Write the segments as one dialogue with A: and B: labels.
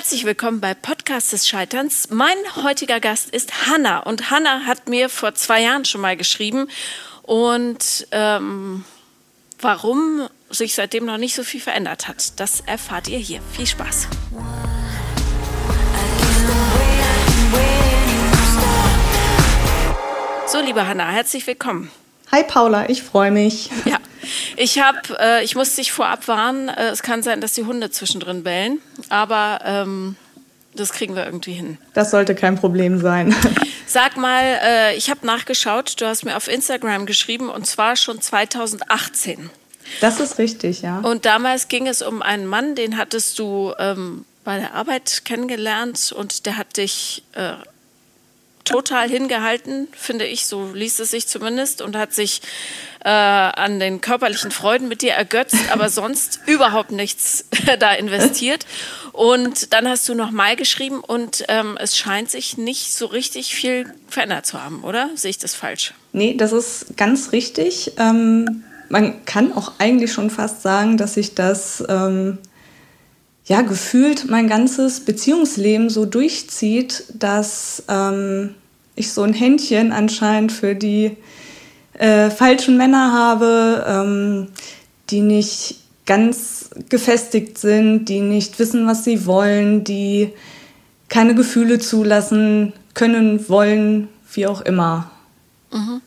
A: Herzlich willkommen bei Podcast des Scheiterns. Mein heutiger Gast ist Hanna und Hanna hat mir vor zwei Jahren schon mal geschrieben und ähm, warum sich seitdem noch nicht so viel verändert hat, das erfahrt ihr hier. Viel Spaß. So, liebe Hanna, herzlich willkommen.
B: Hi Paula, ich freue mich.
A: Ja, ich habe, äh, ich muss dich vorab warnen. Äh, es kann sein, dass die Hunde zwischendrin bellen, aber ähm, das kriegen wir irgendwie hin.
B: Das sollte kein Problem sein.
A: Sag mal, äh, ich habe nachgeschaut. Du hast mir auf Instagram geschrieben und zwar schon 2018.
B: Das ist richtig, ja.
A: Und damals ging es um einen Mann, den hattest du ähm, bei der Arbeit kennengelernt und der hat dich äh, total hingehalten, finde ich, so liest es sich zumindest, und hat sich äh, an den körperlichen Freuden mit dir ergötzt, aber sonst überhaupt nichts da investiert. Und dann hast du nochmal geschrieben und ähm, es scheint sich nicht so richtig viel verändert zu haben, oder? Sehe ich das falsch?
B: Nee, das ist ganz richtig. Ähm, man kann auch eigentlich schon fast sagen, dass sich das ähm, ja gefühlt mein ganzes Beziehungsleben so durchzieht, dass ähm, ich so ein Händchen anscheinend für die äh, falschen Männer habe, ähm, die nicht ganz gefestigt sind, die nicht wissen, was sie wollen, die keine Gefühle zulassen können, wollen, wie auch immer.
A: Mhm.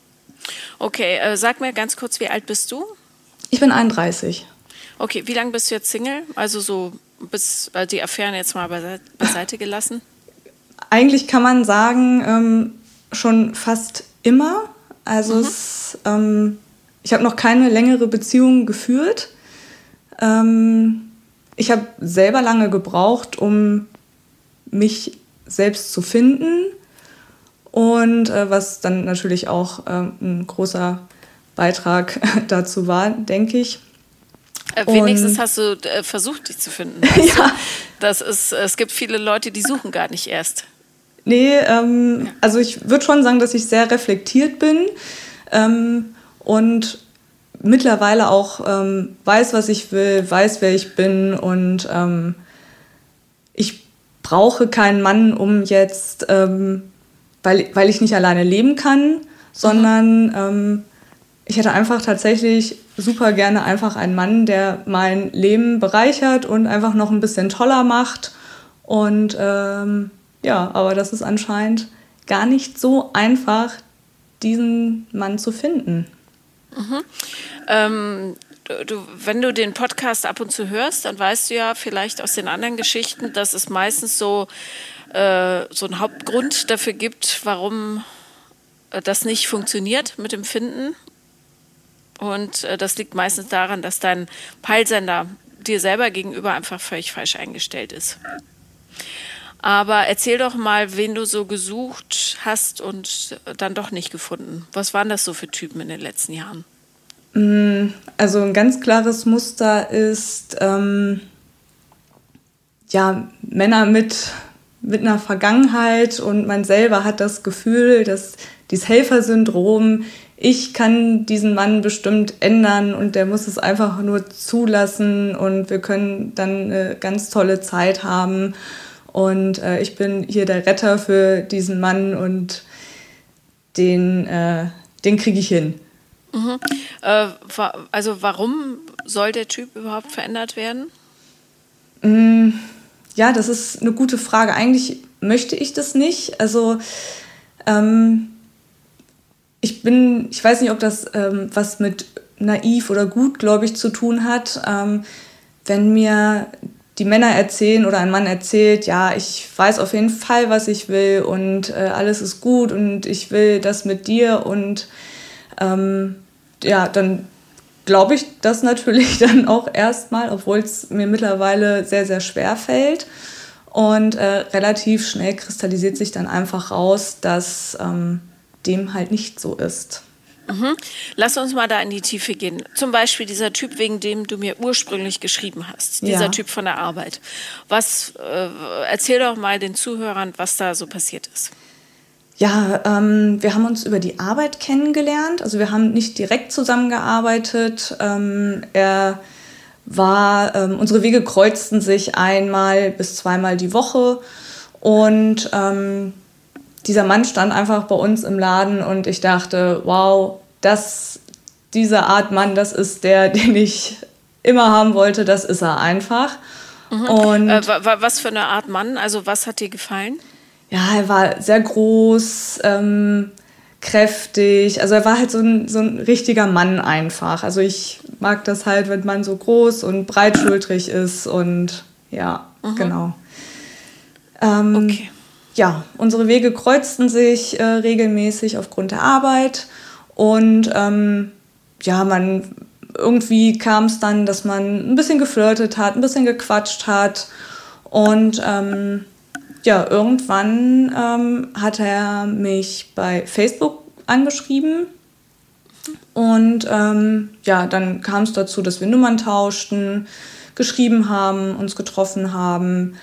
A: Okay, äh, sag mir ganz kurz, wie alt bist du?
B: Ich bin 31.
A: Okay, wie lange bist du jetzt Single? Also so bis äh, die Affären jetzt mal beiseite gelassen?
B: Eigentlich kann man sagen, ähm, schon fast immer. Also mhm. es, ähm, ich habe noch keine längere Beziehung geführt. Ähm, ich habe selber lange gebraucht, um mich selbst zu finden. Und äh, was dann natürlich auch äh, ein großer Beitrag dazu war, denke ich.
A: Äh, wenigstens Und, hast du äh, versucht, dich zu finden. ja. Das ist, es gibt viele Leute, die suchen gar nicht erst.
B: Nee, ähm, also ich würde schon sagen, dass ich sehr reflektiert bin ähm, und mittlerweile auch ähm, weiß, was ich will, weiß, wer ich bin und ähm, ich brauche keinen Mann, um jetzt, ähm, weil, weil ich nicht alleine leben kann, sondern. Ähm, ich hätte einfach tatsächlich super gerne einfach einen Mann, der mein Leben bereichert und einfach noch ein bisschen toller macht und ja, aber das ist anscheinend gar nicht so einfach, diesen Mann zu finden.
A: Mhm. Ähm, du, wenn du den Podcast ab und zu hörst, dann weißt du ja vielleicht aus den anderen Geschichten, dass es meistens so, äh, so einen Hauptgrund dafür gibt, warum äh, das nicht funktioniert mit dem Finden. Und äh, das liegt meistens daran, dass dein Peilsender dir selber gegenüber einfach völlig falsch eingestellt ist. Aber erzähl doch mal, wen du so gesucht hast und dann doch nicht gefunden. Was waren das so für Typen in den letzten Jahren?
B: Mm, also ein ganz klares Muster ist ähm, ja Männer mit mit einer Vergangenheit und man selber hat das Gefühl, dass dieses Helfersyndrom, ich kann diesen Mann bestimmt ändern und der muss es einfach nur zulassen und wir können dann eine ganz tolle Zeit haben. Und äh, ich bin hier der Retter für diesen Mann und den, äh, den kriege ich hin.
A: Mhm. Äh, also warum soll der Typ überhaupt verändert werden?
B: Mm, ja, das ist eine gute Frage. Eigentlich möchte ich das nicht. Also ähm, ich bin, ich weiß nicht, ob das ähm, was mit naiv oder gut, glaube ich, zu tun hat. Ähm, wenn mir die Männer erzählen oder ein Mann erzählt, ja, ich weiß auf jeden Fall, was ich will und äh, alles ist gut und ich will das mit dir und ähm, ja, dann glaube ich das natürlich dann auch erstmal, obwohl es mir mittlerweile sehr, sehr schwer fällt. Und äh, relativ schnell kristallisiert sich dann einfach raus, dass ähm, dem halt nicht so ist.
A: Mhm. Lass uns mal da in die Tiefe gehen. Zum Beispiel dieser Typ, wegen dem du mir ursprünglich geschrieben hast. Dieser ja. Typ von der Arbeit. Was, äh, erzähl doch mal den Zuhörern, was da so passiert ist.
B: Ja, ähm, wir haben uns über die Arbeit kennengelernt. Also wir haben nicht direkt zusammengearbeitet. Ähm, er war, ähm, unsere Wege kreuzten sich einmal bis zweimal die Woche und ähm, dieser Mann stand einfach bei uns im Laden und ich dachte, wow, das, diese Art Mann, das ist der, den ich immer haben wollte, das ist er einfach.
A: Mhm. Und äh, was für eine Art Mann? Also was hat dir gefallen?
B: Ja, er war sehr groß, ähm, kräftig. Also er war halt so ein, so ein richtiger Mann einfach. Also ich mag das halt, wenn man so groß und breitschultrig ist und ja, mhm. genau. Ähm, okay. Ja, unsere Wege kreuzten sich äh, regelmäßig aufgrund der Arbeit und ähm, ja, man irgendwie kam es dann, dass man ein bisschen geflirtet hat, ein bisschen gequatscht hat und ähm, ja, irgendwann ähm, hat er mich bei Facebook angeschrieben. Und ähm, ja, dann kam es dazu, dass wir Nummern tauschten, geschrieben haben, uns getroffen haben.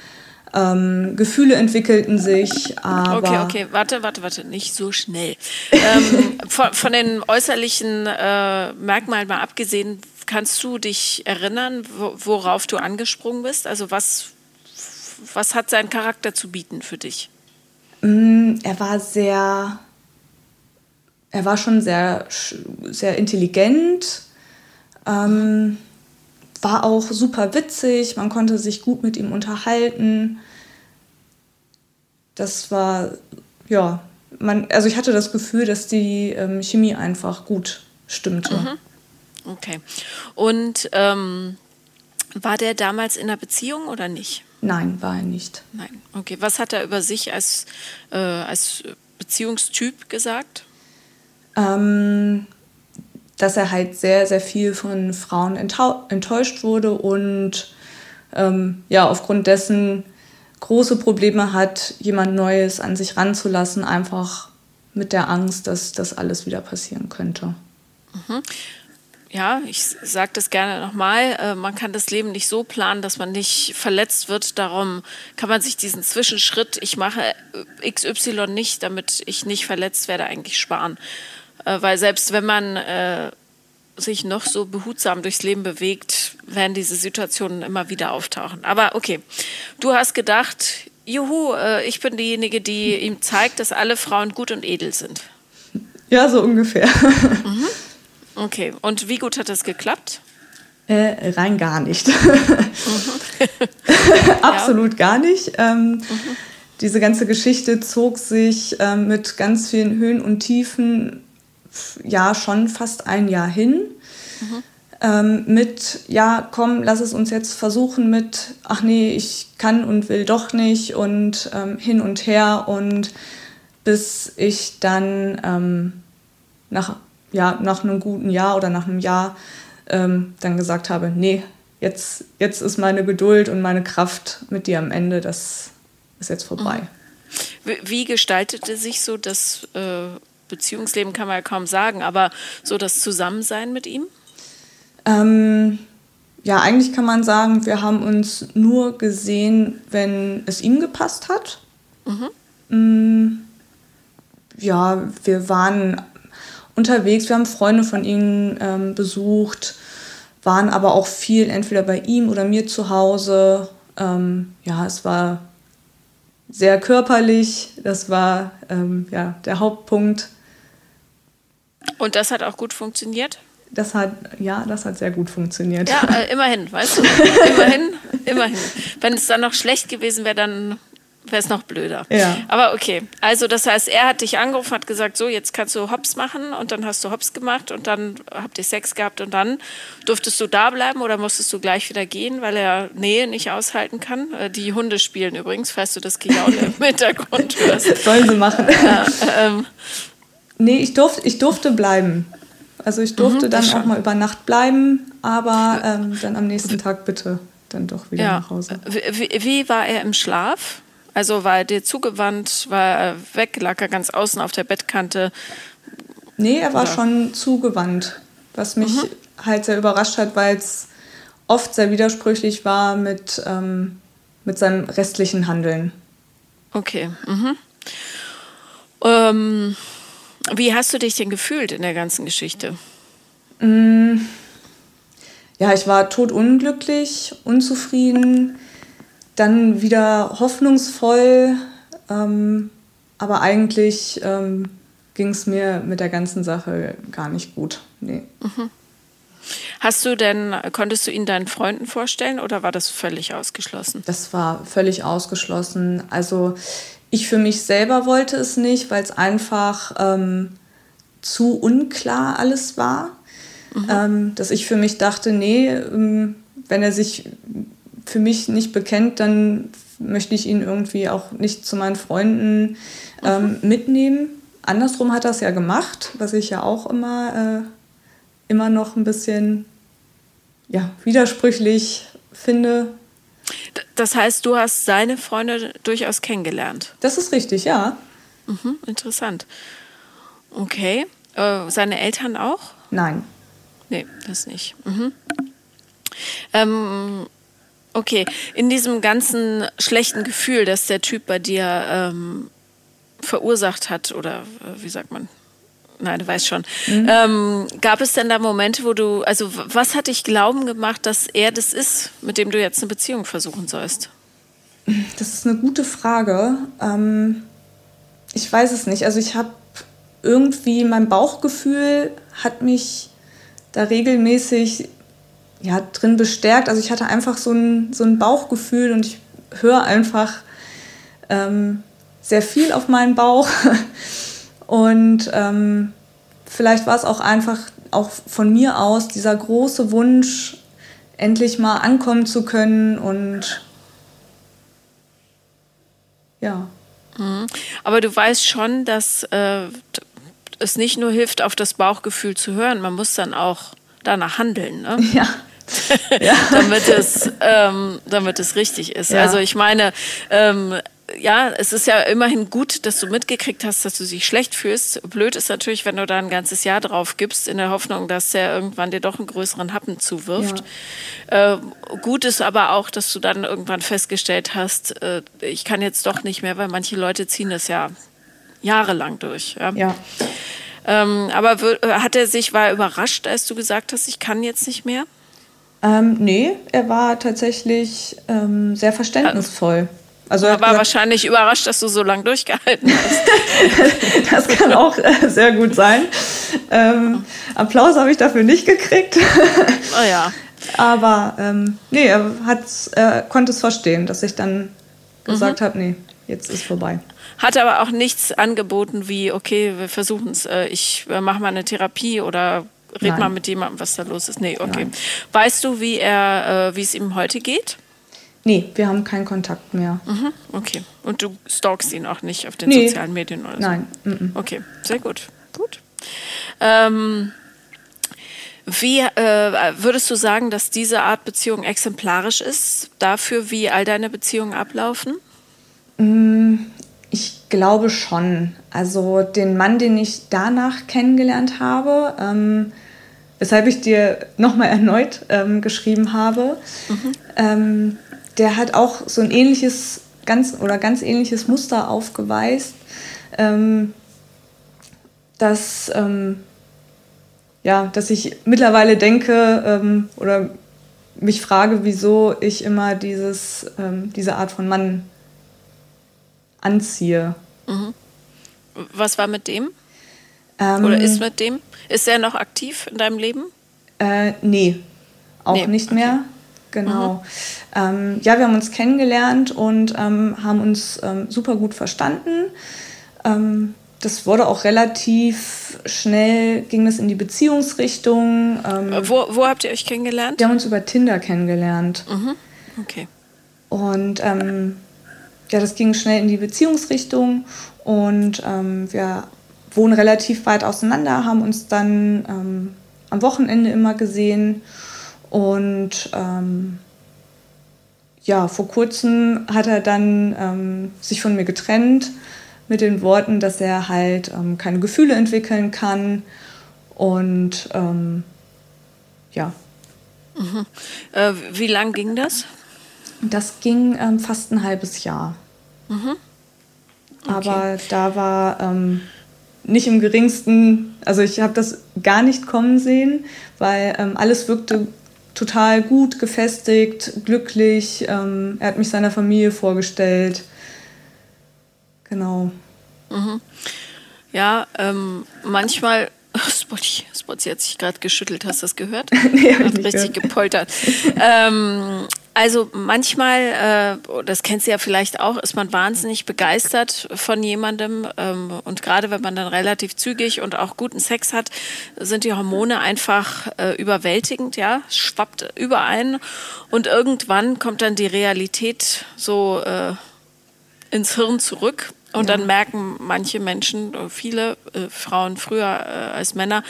B: Ähm, Gefühle entwickelten sich, aber.
A: Okay, okay, warte, warte, warte, nicht so schnell. ähm, von, von, den äußerlichen äh, Merkmalen mal abgesehen, kannst du dich erinnern, worauf du angesprungen bist? Also was was hat sein Charakter zu bieten für dich?
B: Mm, er war sehr, er war schon sehr, sehr intelligent, ähm, war auch super witzig, man konnte sich gut mit ihm unterhalten. Das war, ja, man, also ich hatte das Gefühl, dass die ähm, Chemie einfach gut stimmte. Mhm.
A: Okay. Und ähm, war der damals in einer Beziehung oder nicht?
B: Nein, war er nicht.
A: Nein. Okay. Was hat er über sich als, äh, als Beziehungstyp gesagt?
B: Ähm, dass er halt sehr, sehr viel von Frauen enttäuscht wurde und ähm, ja, aufgrund dessen große Probleme hat, jemand Neues an sich ranzulassen, einfach mit der Angst, dass das alles wieder passieren könnte.
A: Mhm ja, ich sage das gerne nochmal, äh, man kann das Leben nicht so planen, dass man nicht verletzt wird. Darum kann man sich diesen Zwischenschritt, ich mache XY nicht, damit ich nicht verletzt werde, eigentlich sparen. Äh, weil selbst wenn man äh, sich noch so behutsam durchs Leben bewegt, werden diese Situationen immer wieder auftauchen. Aber okay, du hast gedacht, juhu, äh, ich bin diejenige, die ihm zeigt, dass alle Frauen gut und edel sind.
B: Ja, so ungefähr.
A: Mhm. Okay, und wie gut hat das geklappt?
B: Äh, rein gar nicht. Mhm. Absolut ja. gar nicht. Ähm, mhm. Diese ganze Geschichte zog sich ähm, mit ganz vielen Höhen und Tiefen ja schon fast ein Jahr hin. Mhm. Ähm, mit, ja, komm, lass es uns jetzt versuchen mit, ach nee, ich kann und will doch nicht und ähm, hin und her und bis ich dann ähm, nach ja, nach einem guten Jahr oder nach einem Jahr ähm, dann gesagt habe, nee, jetzt, jetzt ist meine Geduld und meine Kraft mit dir am Ende, das ist jetzt vorbei.
A: Mhm. Wie gestaltete sich so das äh, Beziehungsleben, kann man ja kaum sagen, aber so das Zusammensein mit ihm?
B: Ähm, ja, eigentlich kann man sagen, wir haben uns nur gesehen, wenn es ihm gepasst hat. Mhm. Mm, ja, wir waren unterwegs. Wir haben Freunde von ihnen ähm, besucht, waren aber auch viel entweder bei ihm oder mir zu Hause. Ähm, ja, es war sehr körperlich. Das war ähm, ja, der Hauptpunkt.
A: Und das hat auch gut funktioniert?
B: Das hat, ja, das hat sehr gut funktioniert.
A: Ja, äh, immerhin, weißt du? immerhin, immerhin. Wenn es dann noch schlecht gewesen wäre, dann wäre es noch blöder.
B: Ja.
A: Aber okay, also das heißt, er hat dich angerufen, hat gesagt, so jetzt kannst du Hops machen und dann hast du Hops gemacht und dann habt ihr Sex gehabt und dann durftest du da bleiben oder musstest du gleich wieder gehen, weil er Nähe nicht aushalten kann. Äh, die Hunde spielen übrigens, falls du das Gejaule im Hintergrund hörst.
B: Sollen sie machen. Ja, ähm. Nee, ich, durfte, ich durfte bleiben. Also ich durfte mhm, dann auch mal über Nacht bleiben, aber ähm, dann am nächsten Tag bitte dann doch wieder ja. nach Hause.
A: Wie, wie war er im Schlaf? Also war er dir zugewandt, war er weg, lag er ganz außen auf der Bettkante?
B: Nee, er war Oder? schon zugewandt, was mich mhm. halt sehr überrascht hat, weil es oft sehr widersprüchlich war mit, ähm, mit seinem restlichen Handeln.
A: Okay. Mhm. Ähm, wie hast du dich denn gefühlt in der ganzen Geschichte?
B: Mm, ja, ich war totunglücklich, unzufrieden, dann wieder hoffnungsvoll, ähm, aber eigentlich ähm, ging es mir mit der ganzen Sache gar nicht gut. Nee. Mhm.
A: Hast du denn, konntest du ihn deinen Freunden vorstellen oder war das völlig ausgeschlossen?
B: Das war völlig ausgeschlossen. Also ich für mich selber wollte es nicht, weil es einfach ähm, zu unklar alles war. Mhm. Ähm, dass ich für mich dachte, nee, ähm, wenn er sich für mich nicht bekennt, dann möchte ich ihn irgendwie auch nicht zu meinen Freunden ähm, mhm. mitnehmen. Andersrum hat er es ja gemacht, was ich ja auch immer, äh, immer noch ein bisschen ja, widersprüchlich finde.
A: Das heißt, du hast seine Freunde durchaus kennengelernt.
B: Das ist richtig, ja.
A: Mhm, interessant. Okay. Äh, seine Eltern auch?
B: Nein.
A: Nee, das nicht. Mhm. Ähm, okay, in diesem ganzen schlechten Gefühl, das der Typ bei dir ähm, verursacht hat, oder äh, wie sagt man? Nein, du weißt schon. Mhm. Ähm, gab es denn da Momente, wo du, also was hat dich glauben gemacht, dass er das ist, mit dem du jetzt eine Beziehung versuchen sollst?
B: Das ist eine gute Frage. Ähm, ich weiß es nicht. Also ich habe irgendwie mein Bauchgefühl hat mich da regelmäßig ja, drin bestärkt. Also ich hatte einfach so ein, so ein Bauchgefühl und ich höre einfach ähm, sehr viel auf meinen Bauch. Und ähm, vielleicht war es auch einfach auch von mir aus dieser große Wunsch, endlich mal ankommen zu können und ja.
A: Mhm. Aber du weißt schon, dass äh, es nicht nur hilft, auf das Bauchgefühl zu hören, man muss dann auch danach handeln. Ne?
B: Ja.
A: ja. damit, es, ähm, damit es richtig ist. Ja. Also ich meine, ähm, ja, es ist ja immerhin gut, dass du mitgekriegt hast, dass du dich schlecht fühlst. Blöd ist natürlich, wenn du da ein ganzes Jahr drauf gibst, in der Hoffnung, dass der irgendwann dir doch einen größeren Happen zuwirft. Ja. Äh, gut ist aber auch, dass du dann irgendwann festgestellt hast, äh, ich kann jetzt doch nicht mehr, weil manche Leute ziehen das ja jahrelang durch. Ja. ja. Ähm, aber hat er sich, war er überrascht, als du gesagt hast, ich kann jetzt nicht mehr?
B: Ähm, nee, er war tatsächlich ähm, sehr verständnisvoll.
A: Also er war gesagt, wahrscheinlich überrascht, dass du so lange durchgehalten hast.
B: das kann auch äh, sehr gut sein. Ähm, Applaus habe ich dafür nicht gekriegt.
A: oh ja.
B: Aber ähm, nee, er, er konnte es verstehen, dass ich dann gesagt mhm. habe, nee, jetzt ist vorbei.
A: Hat aber auch nichts angeboten wie, okay, wir versuchen es, äh, ich äh, mache mal eine Therapie oder red Nein. mal mit jemandem, was da los ist. Nee, okay. Nein. Weißt du, wie er, äh, wie es ihm heute geht?
B: Nee, wir haben keinen Kontakt mehr.
A: Mhm, okay. Und du stalkst ihn auch nicht auf den nee. sozialen Medien oder so?
B: Nein.
A: Mhm. Okay, sehr gut. Gut. Ähm, wie äh, würdest du sagen, dass diese Art Beziehung exemplarisch ist dafür, wie all deine Beziehungen ablaufen?
B: Mm, ich glaube schon. Also den Mann, den ich danach kennengelernt habe, ähm, weshalb ich dir nochmal erneut ähm, geschrieben habe, mhm. ähm, der hat auch so ein ähnliches, ganz oder ganz ähnliches Muster aufgeweist, ähm, dass, ähm, ja, dass ich mittlerweile denke ähm, oder mich frage, wieso ich immer dieses, ähm, diese Art von Mann anziehe. Mhm.
A: Was war mit dem? Ähm, Oder ist mit dem? Ist er noch aktiv in deinem Leben?
B: Äh, nee, auch nee, nicht mehr. Okay. Genau. Mhm. Ähm, ja, wir haben uns kennengelernt und ähm, haben uns ähm, super gut verstanden. Ähm, das wurde auch relativ schnell, ging das in die Beziehungsrichtung.
A: Ähm, wo, wo habt ihr euch kennengelernt?
B: Wir haben uns über Tinder kennengelernt.
A: Mhm. Okay.
B: Und ähm, ja, das ging schnell in die Beziehungsrichtung und wir wohnen relativ weit auseinander, haben uns dann am Wochenende immer gesehen und ähm, ja, vor kurzem hat er dann ähm, sich von mir getrennt mit den Worten, dass er halt ähm, keine Gefühle entwickeln kann und ähm, ja.
A: Mhm. Äh, wie lang ging das?
B: Das ging ähm, fast ein halbes Jahr. Mhm. Okay. Aber da war ähm, nicht im geringsten, also ich habe das gar nicht kommen sehen, weil ähm, alles wirkte total gut, gefestigt, glücklich. Ähm, er hat mich seiner Familie vorgestellt. Genau.
A: Mhm. Ja, ähm, manchmal Spotty, Spotty hat sich gerade geschüttelt, hast du das gehört? nee, hat richtig gehört. gepoltert. ähm, also manchmal, äh, das kennst du ja vielleicht auch, ist man wahnsinnig begeistert von jemandem ähm, und gerade wenn man dann relativ zügig und auch guten Sex hat, sind die Hormone einfach äh, überwältigend, ja, schwappt überein und irgendwann kommt dann die Realität so äh, ins Hirn zurück und ja. dann merken manche Menschen, äh, viele äh, Frauen früher äh, als Männer,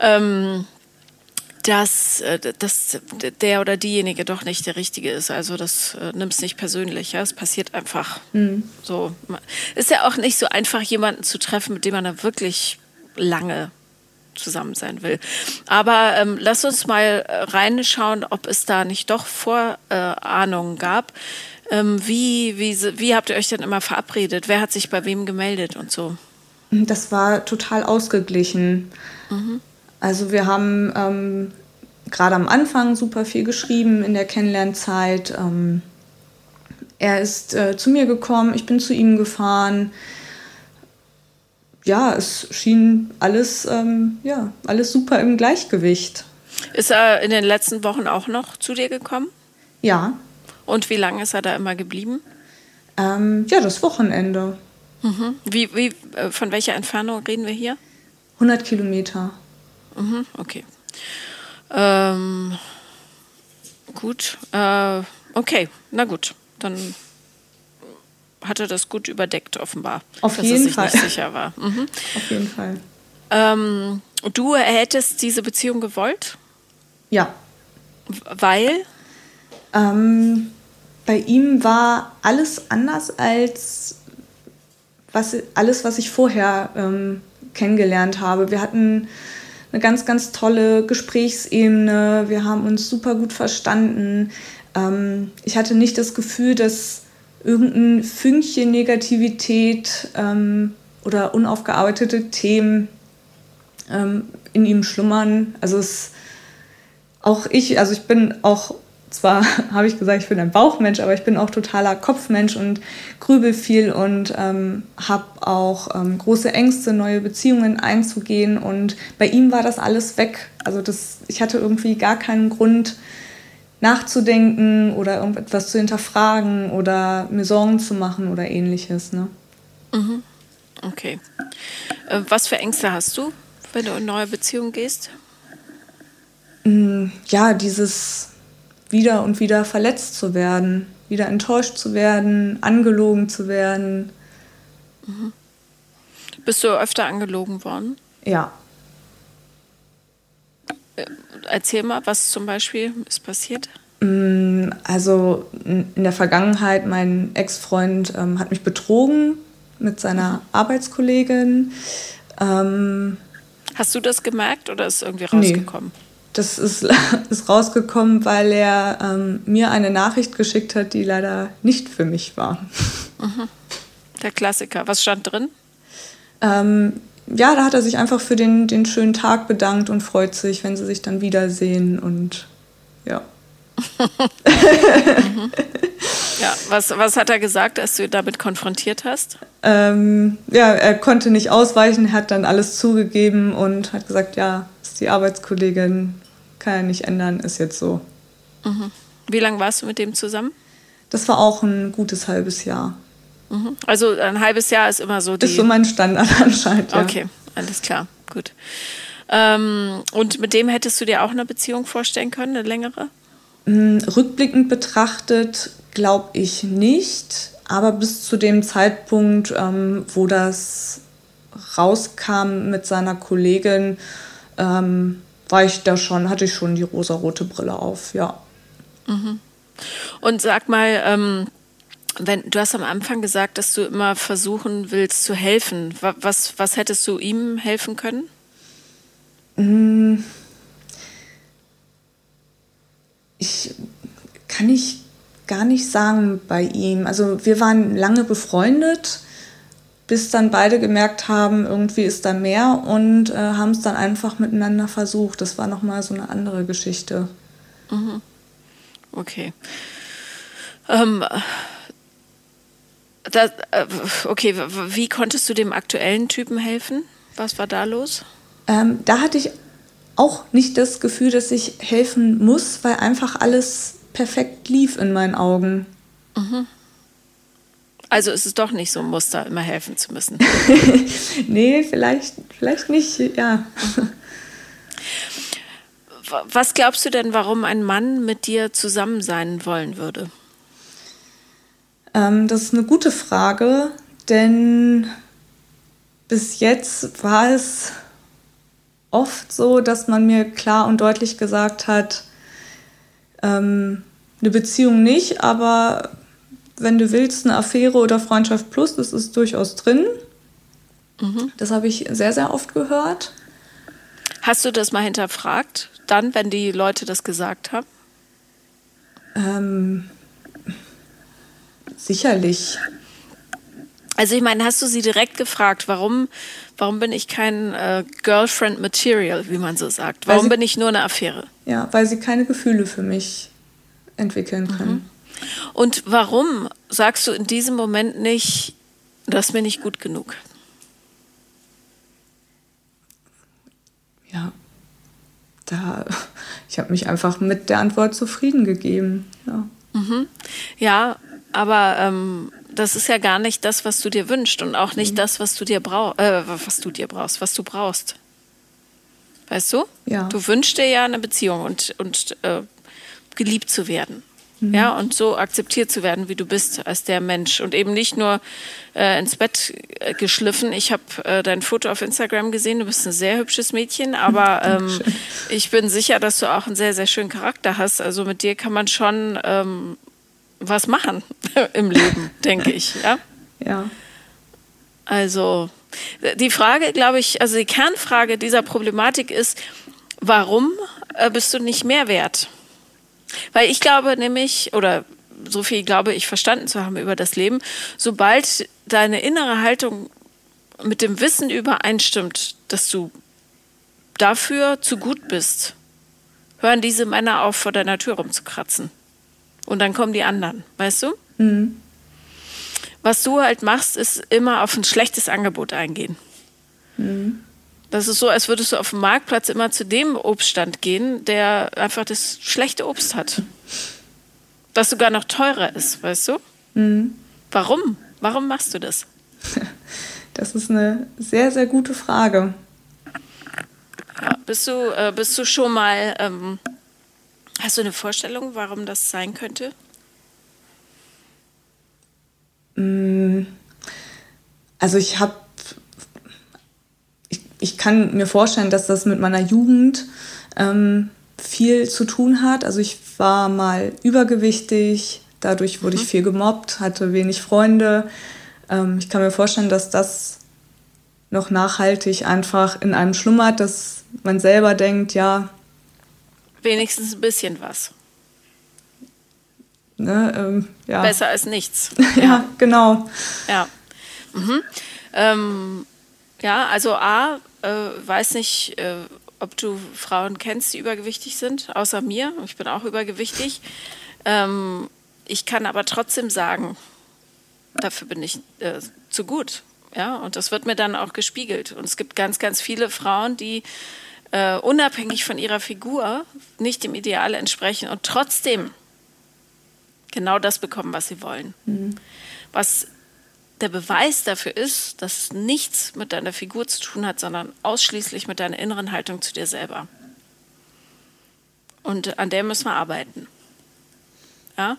A: ähm, dass, äh, dass der oder diejenige doch nicht der Richtige ist. Also das äh, nimm es nicht persönlich. Ja? Es passiert einfach mhm. so. Ist ja auch nicht so einfach, jemanden zu treffen, mit dem man da wirklich lange zusammen sein will. Aber ähm, lass uns mal äh, reinschauen, ob es da nicht doch Vorahnungen gab. Ähm, wie, wie, wie habt ihr euch denn immer verabredet? Wer hat sich bei wem gemeldet und so?
B: Das war total ausgeglichen. Mhm. Also wir haben ähm, gerade am Anfang super viel geschrieben in der Kennenlernzeit. Ähm, er ist äh, zu mir gekommen, ich bin zu ihm gefahren. Ja, es schien alles, ähm, ja, alles super im Gleichgewicht.
A: Ist er in den letzten Wochen auch noch zu dir gekommen?
B: Ja,
A: und wie lange ist er da immer geblieben?
B: Ähm, ja, das Wochenende.
A: Mhm. Wie, wie, äh, von welcher Entfernung reden wir hier?
B: 100 Kilometer.
A: Mhm, okay. Ähm, gut. Äh, okay, na gut. Dann hat er das gut überdeckt, offenbar.
B: Auf dass jeden er sich Fall.
A: Nicht sicher war. Mhm.
B: Auf jeden Fall.
A: Ähm, du hättest diese Beziehung gewollt?
B: Ja.
A: Weil?
B: Ähm, bei ihm war alles anders als was, alles, was ich vorher ähm, kennengelernt habe. Wir hatten eine ganz, ganz tolle Gesprächsebene. Wir haben uns super gut verstanden. Ähm, ich hatte nicht das Gefühl, dass irgendein Fünkchen Negativität ähm, oder unaufgearbeitete Themen ähm, in ihm schlummern. Also es auch ich, also ich bin auch zwar habe ich gesagt, ich bin ein Bauchmensch, aber ich bin auch totaler Kopfmensch und grübel viel und ähm, habe auch ähm, große Ängste, neue Beziehungen einzugehen. Und bei ihm war das alles weg. Also das, ich hatte irgendwie gar keinen Grund nachzudenken oder irgendetwas zu hinterfragen oder mir Sorgen zu machen oder ähnliches. Ne?
A: Mhm. Okay. Äh, was für Ängste hast du, wenn du in neue Beziehungen gehst?
B: Mm, ja, dieses wieder und wieder verletzt zu werden, wieder enttäuscht zu werden, angelogen zu werden.
A: Mhm. Bist du öfter angelogen worden?
B: Ja.
A: Äh, erzähl mal, was zum Beispiel ist passiert?
B: Mm, also in der Vergangenheit, mein Ex-Freund ähm, hat mich betrogen mit seiner mhm. Arbeitskollegin. Ähm,
A: Hast du das gemerkt oder ist irgendwie rausgekommen? Nee
B: das ist, ist rausgekommen, weil er ähm, mir eine Nachricht geschickt hat, die leider nicht für mich war.
A: Mhm. Der Klassiker. Was stand drin?
B: Ähm, ja, da hat er sich einfach für den, den schönen Tag bedankt und freut sich, wenn sie sich dann wiedersehen und ja.
A: mhm. Ja, was, was hat er gesagt, als du damit konfrontiert hast?
B: Ähm, ja, er konnte nicht ausweichen, hat dann alles zugegeben und hat gesagt, ja, die Arbeitskollegin, kann er nicht ändern, ist jetzt so.
A: Mhm. Wie lange warst du mit dem zusammen?
B: Das war auch ein gutes halbes Jahr.
A: Mhm. Also ein halbes Jahr ist immer so
B: die... Ist so mein Standard anscheinend, ja.
A: Okay, alles klar, gut. Ähm, und mit dem hättest du dir auch eine Beziehung vorstellen können, eine längere?
B: Mm, rückblickend betrachtet glaube ich nicht, aber bis zu dem Zeitpunkt, ähm, wo das rauskam mit seiner Kollegin, ähm, war ich da schon, hatte ich schon die rosarote Brille auf, ja.
A: Mhm. Und sag mal, ähm, wenn du hast am Anfang gesagt, dass du immer versuchen willst zu helfen. Was, was hättest du ihm helfen können?
B: Mm. Ich kann ich gar nicht sagen bei ihm. Also wir waren lange befreundet bis dann beide gemerkt haben, irgendwie ist da mehr und äh, haben es dann einfach miteinander versucht. Das war nochmal so eine andere Geschichte.
A: Mhm. Okay. Ähm, das, äh, okay, wie konntest du dem aktuellen Typen helfen? Was war da los?
B: Ähm, da hatte ich auch nicht das Gefühl, dass ich helfen muss, weil einfach alles perfekt lief in meinen Augen.
A: Mhm. Also ist es doch nicht so ein Muster, immer helfen zu müssen.
B: nee, vielleicht, vielleicht nicht, ja.
A: Was glaubst du denn, warum ein Mann mit dir zusammen sein wollen würde?
B: Ähm, das ist eine gute Frage, denn bis jetzt war es oft so, dass man mir klar und deutlich gesagt hat, ähm, eine Beziehung nicht, aber wenn du willst, eine Affäre oder Freundschaft plus, das ist durchaus drin. Mhm. Das habe ich sehr, sehr oft gehört.
A: Hast du das mal hinterfragt, dann, wenn die Leute das gesagt haben?
B: Ähm, sicherlich.
A: Also ich meine, hast du sie direkt gefragt, warum, warum bin ich kein äh, Girlfriend Material, wie man so sagt? Warum sie, bin ich nur eine Affäre?
B: Ja, weil sie keine Gefühle für mich entwickeln können.
A: Und warum sagst du in diesem Moment nicht, das ist mir nicht gut genug?
B: Ja, da, ich habe mich einfach mit der Antwort zufrieden gegeben. Ja,
A: mhm. ja aber ähm, das ist ja gar nicht das, was du dir wünschst und auch nicht mhm. das, was du dir brauchst, äh, was du dir brauchst, was du brauchst. Weißt du?
B: Ja.
A: Du wünschst dir ja eine Beziehung und, und äh, geliebt zu werden. Mhm. Ja, und so akzeptiert zu werden, wie du bist als der Mensch und eben nicht nur äh, ins Bett äh, geschliffen. Ich habe äh, dein Foto auf Instagram gesehen, du bist ein sehr hübsches Mädchen, aber ähm, ich bin sicher, dass du auch einen sehr, sehr schönen Charakter hast. Also mit dir kann man schon ähm, was machen im Leben, denke ich. Ja.
B: Ja.
A: Also die Frage, glaube ich, also die Kernfrage dieser Problematik ist, warum äh, bist du nicht mehr wert? Weil ich glaube nämlich, oder so viel glaube ich verstanden zu haben über das Leben, sobald deine innere Haltung mit dem Wissen übereinstimmt, dass du dafür zu gut bist, hören diese Männer auf, vor deiner Tür rumzukratzen. Und dann kommen die anderen, weißt du? Mhm. Was du halt machst, ist immer auf ein schlechtes Angebot eingehen. Mhm. Das ist so, als würdest du auf dem Marktplatz immer zu dem Obststand gehen, der einfach das schlechte Obst hat. Das sogar noch teurer ist, weißt du? Mhm. Warum? Warum machst du das?
B: Das ist eine sehr, sehr gute Frage.
A: Ja, bist, du, äh, bist du schon mal, ähm, hast du eine Vorstellung, warum das sein könnte?
B: Mm. Also ich habe ich kann mir vorstellen, dass das mit meiner Jugend ähm, viel zu tun hat. Also ich war mal übergewichtig, dadurch wurde mhm. ich viel gemobbt, hatte wenig Freunde. Ähm, ich kann mir vorstellen, dass das noch nachhaltig einfach in einem schlummert, dass man selber denkt, ja.
A: Wenigstens ein bisschen was.
B: Ne, ähm, ja.
A: Besser als nichts.
B: ja, ja, genau.
A: Ja. Mhm. Ähm, ja, also A, äh, weiß nicht, äh, ob du Frauen kennst, die übergewichtig sind, außer mir. Ich bin auch übergewichtig. Ähm, ich kann aber trotzdem sagen, dafür bin ich äh, zu gut. Ja, und das wird mir dann auch gespiegelt. Und es gibt ganz, ganz viele Frauen, die äh, unabhängig von ihrer Figur nicht dem Ideal entsprechen und trotzdem genau das bekommen, was sie wollen. Mhm. Was der Beweis dafür ist, dass nichts mit deiner Figur zu tun hat, sondern ausschließlich mit deiner inneren Haltung zu dir selber. Und an der müssen wir arbeiten. Ja?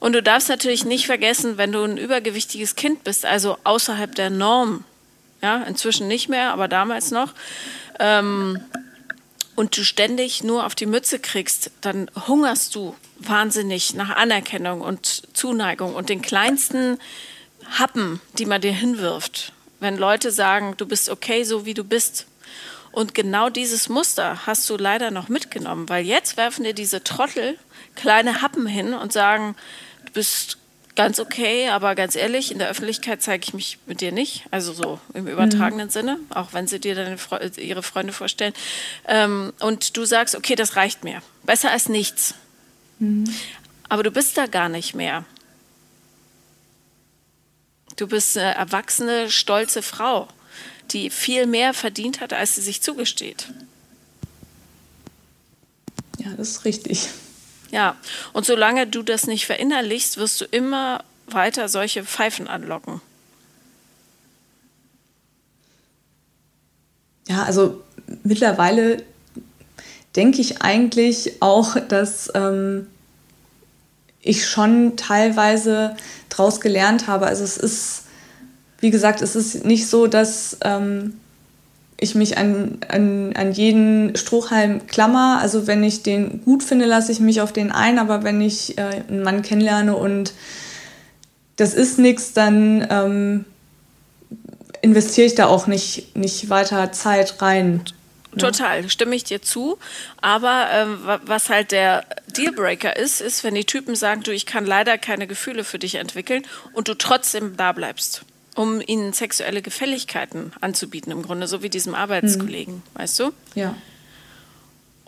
A: Und du darfst natürlich nicht vergessen, wenn du ein übergewichtiges Kind bist, also außerhalb der Norm, ja, inzwischen nicht mehr, aber damals noch, ähm, und du ständig nur auf die Mütze kriegst, dann hungerst du wahnsinnig nach Anerkennung und Zuneigung und den kleinsten Happen, die man dir hinwirft, wenn Leute sagen, du bist okay, so wie du bist. Und genau dieses Muster hast du leider noch mitgenommen, weil jetzt werfen dir diese Trottel kleine Happen hin und sagen, du bist ganz okay, aber ganz ehrlich, in der Öffentlichkeit zeige ich mich mit dir nicht, also so im übertragenen mhm. Sinne, auch wenn sie dir deine Fre ihre Freunde vorstellen. Ähm, und du sagst, okay, das reicht mir, besser als nichts. Mhm. Aber du bist da gar nicht mehr. Du bist eine erwachsene, stolze Frau, die viel mehr verdient hat, als sie sich zugesteht.
B: Ja, das ist richtig.
A: Ja, und solange du das nicht verinnerlichst, wirst du immer weiter solche Pfeifen anlocken.
B: Ja, also mittlerweile denke ich eigentlich auch, dass ähm, ich schon teilweise daraus gelernt habe. Also es ist, wie gesagt, es ist nicht so, dass ähm, ich mich an, an, an jeden Strohhalm klammer. Also wenn ich den gut finde, lasse ich mich auf den ein. Aber wenn ich äh, einen Mann kennenlerne und das ist nichts, dann ähm, investiere ich da auch nicht, nicht weiter Zeit rein.
A: Ne? Total, stimme ich dir zu. Aber ähm, was halt der Dealbreaker ist, ist, wenn die Typen sagen, du, ich kann leider keine Gefühle für dich entwickeln und du trotzdem da bleibst um ihnen sexuelle Gefälligkeiten anzubieten, im Grunde, so wie diesem Arbeitskollegen, mhm. weißt du?
B: Ja.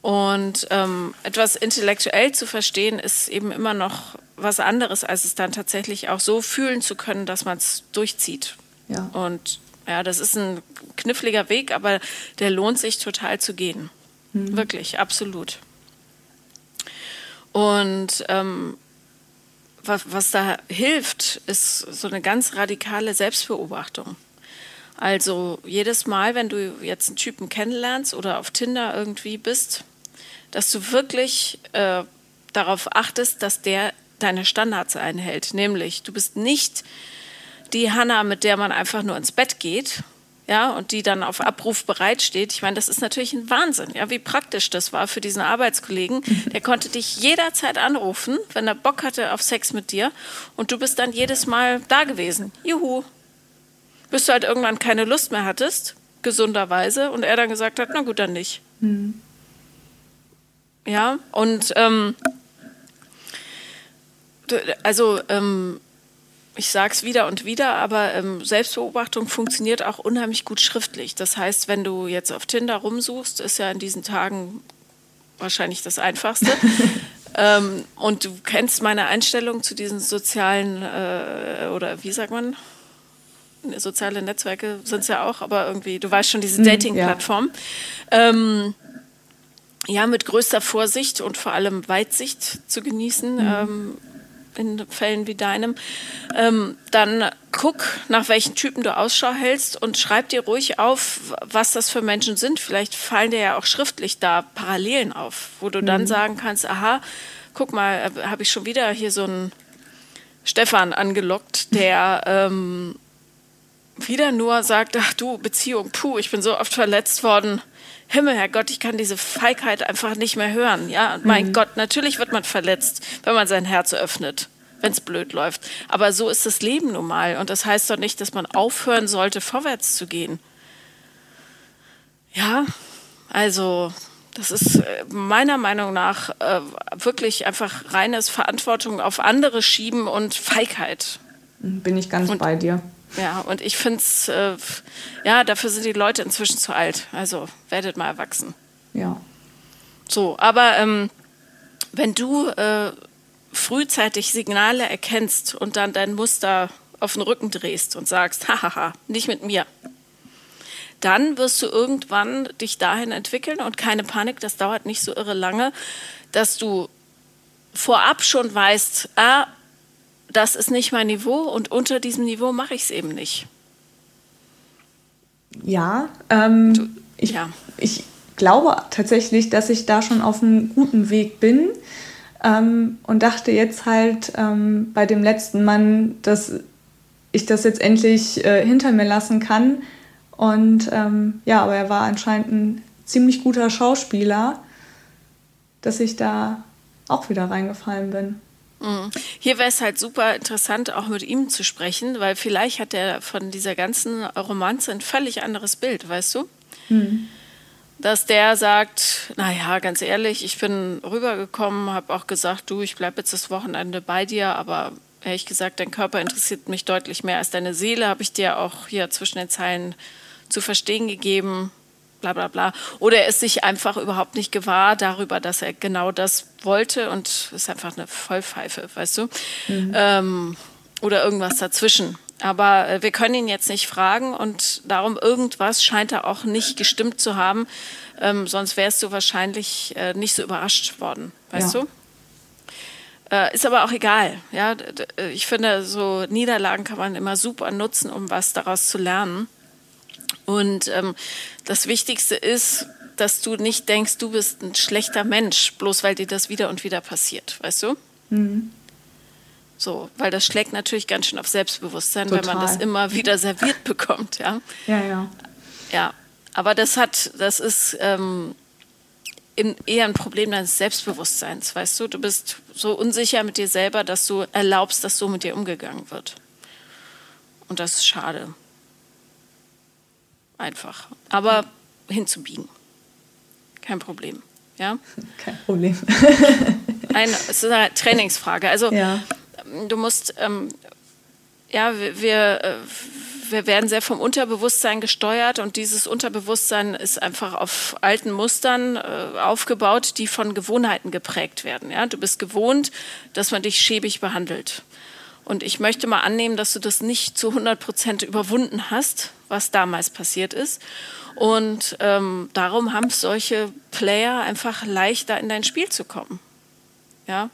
A: Und ähm, etwas intellektuell zu verstehen, ist eben immer noch was anderes, als es dann tatsächlich auch so fühlen zu können, dass man es durchzieht.
B: Ja.
A: Und ja, das ist ein kniffliger Weg, aber der lohnt sich total zu gehen. Mhm. Wirklich, absolut. Und ähm, was, was da hilft, ist so eine ganz radikale Selbstbeobachtung. Also jedes Mal, wenn du jetzt einen Typen kennenlernst oder auf Tinder irgendwie bist, dass du wirklich äh, darauf achtest, dass der deine Standards einhält. Nämlich, du bist nicht die Hanna, mit der man einfach nur ins Bett geht, ja, und die dann auf Abruf bereitsteht. Ich meine, das ist natürlich ein Wahnsinn, ja, wie praktisch das war für diesen Arbeitskollegen. Der konnte dich jederzeit anrufen, wenn er Bock hatte auf Sex mit dir und du bist dann jedes Mal da gewesen. Juhu. Bis du halt irgendwann keine Lust mehr hattest, gesunderweise, und er dann gesagt hat, na gut, dann nicht. Mhm. Ja, und ähm, also ähm, ich sage es wieder und wieder, aber ähm, Selbstbeobachtung funktioniert auch unheimlich gut schriftlich. Das heißt, wenn du jetzt auf Tinder rumsuchst, ist ja in diesen Tagen wahrscheinlich das Einfachste. ähm, und du kennst meine Einstellung zu diesen sozialen, äh, oder wie sagt man, soziale Netzwerke sind es ja auch, aber irgendwie, du weißt schon, diese mhm, Dating-Plattform. Ja. Ähm, ja, mit größter Vorsicht und vor allem Weitsicht zu genießen. Mhm. In Fällen wie deinem, ähm, dann guck, nach welchen Typen du Ausschau hältst und schreib dir ruhig auf, was das für Menschen sind. Vielleicht fallen dir ja auch schriftlich da Parallelen auf, wo du mhm. dann sagen kannst, aha, guck mal, äh, habe ich schon wieder hier so einen Stefan angelockt, der ähm, wieder nur sagt, ach du, Beziehung, puh, ich bin so oft verletzt worden. Himmel, Herrgott, ich kann diese Feigheit einfach nicht mehr hören. Ja, mein mhm. Gott, natürlich wird man verletzt, wenn man sein Herz öffnet, wenn es blöd läuft. Aber so ist das Leben nun mal. Und das heißt doch nicht, dass man aufhören sollte, vorwärts zu gehen. Ja, also das ist äh, meiner Meinung nach äh, wirklich einfach reines Verantwortung auf andere schieben und Feigheit.
B: Bin ich ganz und, bei dir.
A: Ja, und ich finde es, äh, ja, dafür sind die Leute inzwischen zu alt. Also werdet mal erwachsen.
B: Ja.
A: So, aber ähm, wenn du äh, frühzeitig Signale erkennst und dann dein Muster auf den Rücken drehst und sagst, hahaha, nicht mit mir, dann wirst du irgendwann dich dahin entwickeln und keine Panik, das dauert nicht so irre lange, dass du vorab schon weißt, ah, das ist nicht mein Niveau und unter diesem Niveau mache ich es eben nicht.
B: Ja, ähm, du, ich, ja, ich glaube tatsächlich, dass ich da schon auf einem guten Weg bin ähm, und dachte jetzt halt ähm, bei dem letzten Mann, dass ich das jetzt endlich äh, hinter mir lassen kann. Und ähm, ja, aber er war anscheinend ein ziemlich guter Schauspieler, dass ich da auch wieder reingefallen bin.
A: Hier wäre es halt super interessant, auch mit ihm zu sprechen, weil vielleicht hat er von dieser ganzen Romanze ein völlig anderes Bild, weißt du? Mhm. Dass der sagt, naja, ganz ehrlich, ich bin rübergekommen, habe auch gesagt, du, ich bleibe jetzt das Wochenende bei dir, aber ehrlich gesagt, dein Körper interessiert mich deutlich mehr als deine Seele, habe ich dir auch hier zwischen den Zeilen zu verstehen gegeben. Bla bla bla. Oder er ist sich einfach überhaupt nicht gewahr darüber, dass er genau das wollte und ist einfach eine Vollpfeife, weißt du? Mhm. Ähm, oder irgendwas dazwischen. Aber äh, wir können ihn jetzt nicht fragen und darum irgendwas scheint er auch nicht gestimmt zu haben. Ähm, sonst wärst du wahrscheinlich äh, nicht so überrascht worden, weißt ja. du? Äh, ist aber auch egal. Ja? Ich finde, so Niederlagen kann man immer super nutzen, um was daraus zu lernen. Und ähm, das Wichtigste ist, dass du nicht denkst, du bist ein schlechter Mensch, bloß weil dir das wieder und wieder passiert, weißt du? Mhm. So, weil das schlägt natürlich ganz schön auf Selbstbewusstsein, Total. wenn man das immer wieder serviert bekommt, ja.
B: Ja, ja.
A: Ja, aber das hat, das ist ähm, in, eher ein Problem deines Selbstbewusstseins, weißt du? Du bist so unsicher mit dir selber, dass du erlaubst, dass so mit dir umgegangen wird. Und das ist schade. Einfach. Aber hinzubiegen. Kein Problem. Ja?
B: Kein Problem.
A: Ein, es ist eine Trainingsfrage. Also ja du musst, ähm, ja, wir, äh, wir werden sehr vom Unterbewusstsein gesteuert und dieses Unterbewusstsein ist einfach auf alten Mustern äh, aufgebaut, die von Gewohnheiten geprägt werden. Ja? Du bist gewohnt, dass man dich schäbig behandelt. Und ich möchte mal annehmen, dass du das nicht zu 100 Prozent überwunden hast, was damals passiert ist. Und ähm, darum haben solche Player einfach leichter in dein Spiel zu kommen. Ja,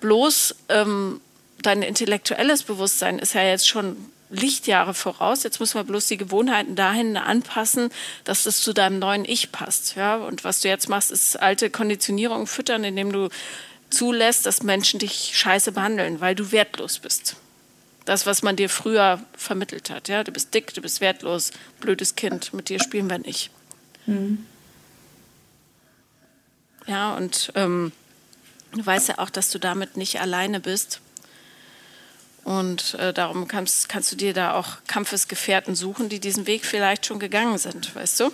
A: bloß ähm, dein intellektuelles Bewusstsein ist ja jetzt schon Lichtjahre voraus. Jetzt müssen wir bloß die Gewohnheiten dahin anpassen, dass das zu deinem neuen Ich passt. Ja? Und was du jetzt machst, ist alte Konditionierung füttern, indem du zulässt, dass Menschen dich scheiße behandeln, weil du wertlos bist. Das, was man dir früher vermittelt hat. Ja? Du bist dick, du bist wertlos, blödes Kind, mit dir spielen wir nicht. Mhm. Ja, und ähm, du weißt ja auch, dass du damit nicht alleine bist und äh, darum kannst, kannst du dir da auch Kampfesgefährten suchen, die diesen Weg vielleicht schon gegangen sind, weißt du?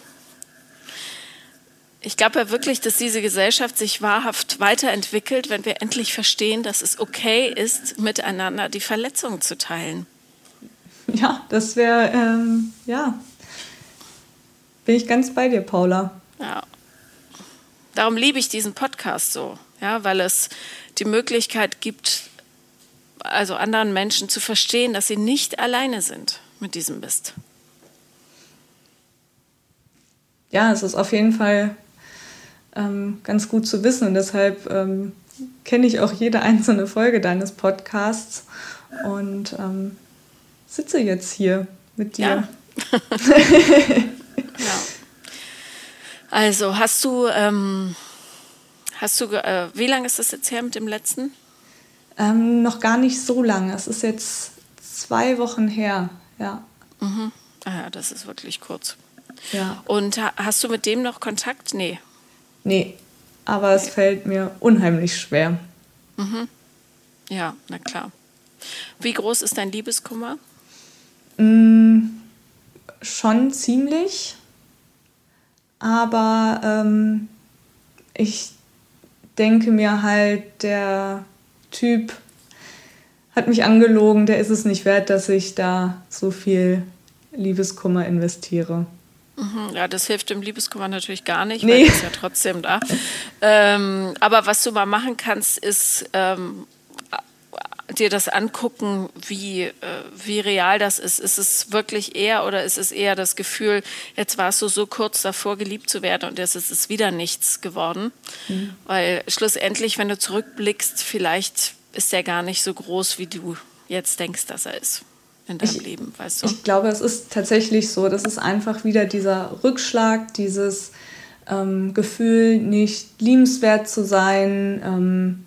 A: Ich glaube ja wirklich, dass diese Gesellschaft sich wahrhaft weiterentwickelt, wenn wir endlich verstehen, dass es okay ist, miteinander die Verletzungen zu teilen.
B: Ja, das wäre, ähm, ja, bin ich ganz bei dir, Paula.
A: Ja. Darum liebe ich diesen Podcast so, ja, weil es die Möglichkeit gibt, also anderen Menschen zu verstehen, dass sie nicht alleine sind mit diesem Mist.
B: Ja, es ist auf jeden Fall ähm, ganz gut zu wissen und deshalb ähm, kenne ich auch jede einzelne Folge deines Podcasts und ähm, sitze jetzt hier mit dir. Ja.
A: ja. Also hast du, ähm, hast du, äh, wie lange ist das jetzt her mit dem letzten?
B: Ähm, noch gar nicht so lange. Es ist jetzt zwei Wochen her, ja.
A: Mhm. Ah ja, das ist wirklich kurz. Ja. Und hast du mit dem noch Kontakt? Nee.
B: Nee, aber es fällt mir unheimlich schwer.
A: Mhm. Ja, na klar. Wie groß ist dein Liebeskummer?
B: Mm, schon ziemlich. Aber ähm, ich denke mir halt, der Typ hat mich angelogen, der ist es nicht wert, dass ich da so viel Liebeskummer investiere.
A: Mhm, ja, das hilft dem Liebeskummer natürlich gar nicht, nee. weil es ja trotzdem da. ähm, aber was du mal machen kannst, ist ähm, dir das angucken, wie, äh, wie real das ist. Ist es wirklich er oder ist es eher das Gefühl, jetzt warst du so kurz davor, geliebt zu werden und jetzt ist es wieder nichts geworden? Mhm. Weil schlussendlich, wenn du zurückblickst, vielleicht ist er gar nicht so groß, wie du jetzt denkst, dass er ist in deinem
B: ich,
A: Leben, weißt du?
B: Ich glaube, es ist tatsächlich so. Das ist einfach wieder dieser Rückschlag, dieses ähm, Gefühl, nicht liebenswert zu sein. Ähm,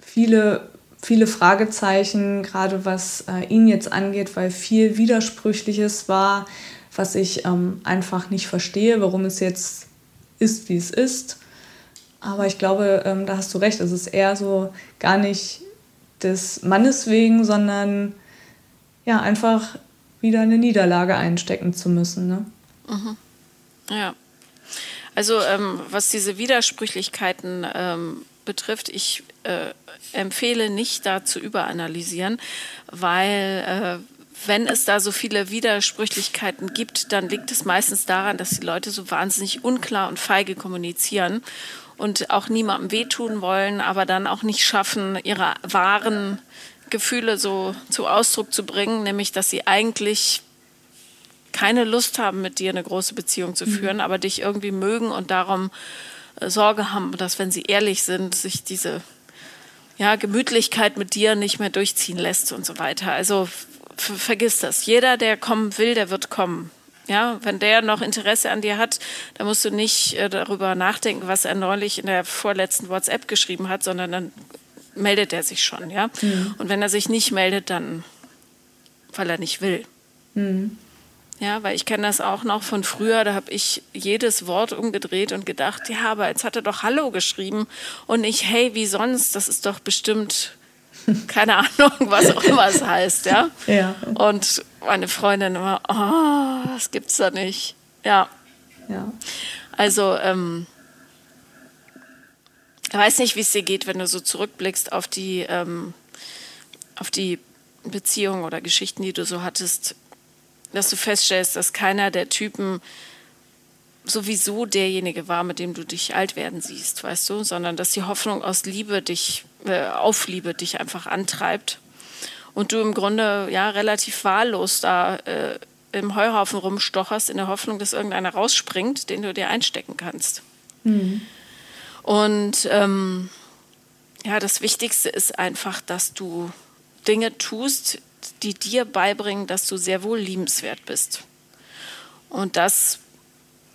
B: viele viele Fragezeichen, gerade was äh, ihn jetzt angeht, weil viel Widersprüchliches war, was ich ähm, einfach nicht verstehe, warum es jetzt ist, wie es ist. Aber ich glaube, ähm, da hast du recht, es ist eher so gar nicht des Mannes wegen, sondern ja, einfach wieder eine Niederlage einstecken zu müssen. Ne?
A: Mhm. Ja. Also ähm, was diese Widersprüchlichkeiten ähm, betrifft, ich äh, empfehle nicht da zu überanalysieren, weil äh, wenn es da so viele Widersprüchlichkeiten gibt, dann liegt es meistens daran, dass die Leute so wahnsinnig unklar und feige kommunizieren und auch niemandem wehtun wollen, aber dann auch nicht schaffen, ihre wahren Gefühle so zu Ausdruck zu bringen, nämlich dass sie eigentlich keine Lust haben, mit dir eine große Beziehung zu führen, mhm. aber dich irgendwie mögen und darum äh, Sorge haben, dass wenn sie ehrlich sind, sich diese ja, Gemütlichkeit mit dir nicht mehr durchziehen lässt und so weiter. Also vergiss das. Jeder, der kommen will, der wird kommen. Ja, wenn der noch Interesse an dir hat, dann musst du nicht äh, darüber nachdenken, was er neulich in der vorletzten WhatsApp geschrieben hat, sondern dann meldet er sich schon, ja. Mhm. Und wenn er sich nicht meldet, dann weil er nicht will. Mhm. Ja, weil ich kenne das auch noch von früher, da habe ich jedes Wort umgedreht und gedacht, ja, aber jetzt hat er doch Hallo geschrieben und nicht Hey, wie sonst, das ist doch bestimmt keine Ahnung, was auch immer es heißt, ja. ja. Und meine Freundin immer, oh, das gibt's da nicht. Ja. Ja. Also, ähm, ich weiß nicht, wie es dir geht, wenn du so zurückblickst auf die, ähm, auf die Beziehungen oder Geschichten, die du so hattest, dass du feststellst, dass keiner der Typen sowieso derjenige war, mit dem du dich alt werden siehst, weißt du, sondern dass die Hoffnung aus Liebe dich, äh, auf Liebe dich einfach antreibt und du im Grunde ja relativ wahllos da äh, im Heuhaufen rumstocherst in der Hoffnung, dass irgendeiner rausspringt, den du dir einstecken kannst. Mhm. Und ähm, ja, das Wichtigste ist einfach, dass du Dinge tust, die dir beibringen, dass du sehr wohl liebenswert bist. Und das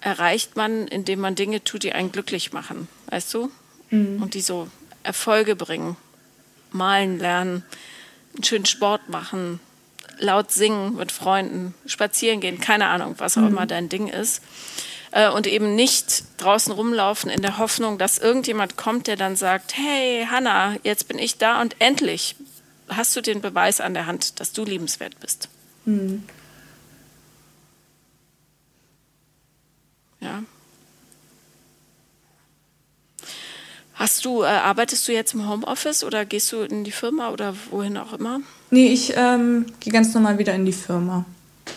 A: erreicht man, indem man Dinge tut, die einen glücklich machen, weißt du? Mhm. Und die so Erfolge bringen. Malen lernen, einen schönen Sport machen, laut singen mit Freunden, spazieren gehen, keine Ahnung, was auch mhm. immer dein Ding ist. Äh, und eben nicht draußen rumlaufen in der Hoffnung, dass irgendjemand kommt, der dann sagt, hey Hanna, jetzt bin ich da und endlich hast du den Beweis an der Hand, dass du liebenswert bist. Mhm. Ja. Hast du, äh, arbeitest du jetzt im Homeoffice oder gehst du in die Firma oder wohin auch immer?
B: Nee, ich ähm, gehe ganz normal wieder in die Firma.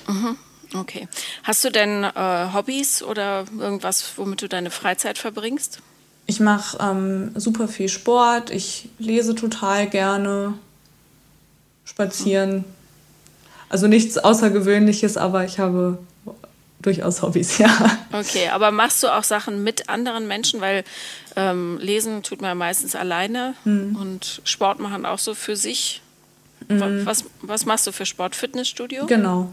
A: Mhm. Okay. Hast du denn äh, Hobbys oder irgendwas, womit du deine Freizeit verbringst?
B: Ich mache ähm, super viel Sport, ich lese total gerne, spazieren. Also nichts Außergewöhnliches, aber ich habe durchaus Hobbys, ja.
A: Okay, aber machst du auch Sachen mit anderen Menschen, weil ähm, Lesen tut man meistens alleine mhm. und Sport machen auch so für sich. Mhm. Was, was machst du für Sport? Fitnessstudio?
B: Genau.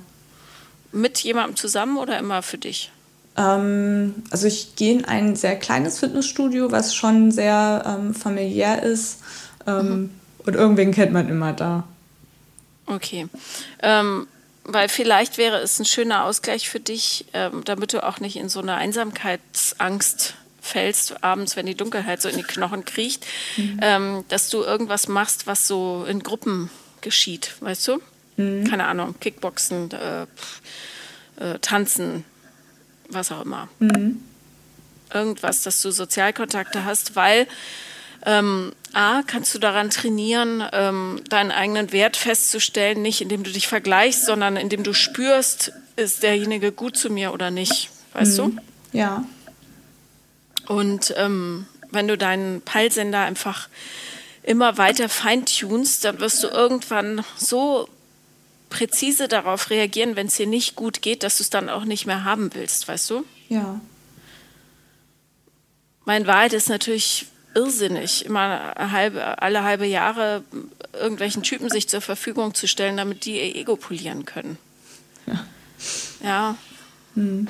A: Mit jemandem zusammen oder immer für dich?
B: Ähm, also ich gehe in ein sehr kleines Fitnessstudio, was schon sehr ähm, familiär ist. Ähm, mhm. Und irgendwen kennt man immer da.
A: Okay. Ähm, weil vielleicht wäre es ein schöner Ausgleich für dich, ähm, damit du auch nicht in so eine Einsamkeitsangst fällst, abends, wenn die Dunkelheit so in die Knochen kriecht, mhm. ähm, dass du irgendwas machst, was so in Gruppen geschieht, weißt du? Mhm. Keine Ahnung, Kickboxen, äh, äh, Tanzen, was auch immer. Mhm. Irgendwas, dass du Sozialkontakte hast, weil ähm, A, kannst du daran trainieren, ähm, deinen eigenen Wert festzustellen, nicht indem du dich vergleichst, sondern indem du spürst, ist derjenige gut zu mir oder nicht. Weißt mhm.
B: du? Ja.
A: Und ähm, wenn du deinen Peilsender einfach immer weiter feintunst, dann wirst du irgendwann so präzise darauf reagieren, wenn es dir nicht gut geht, dass du es dann auch nicht mehr haben willst, weißt du?
B: Ja.
A: Mein Wahrheit ist natürlich irrsinnig, immer halbe, alle halbe Jahre irgendwelchen Typen sich zur Verfügung zu stellen, damit die ihr Ego polieren können. Ja. Ja. Hm.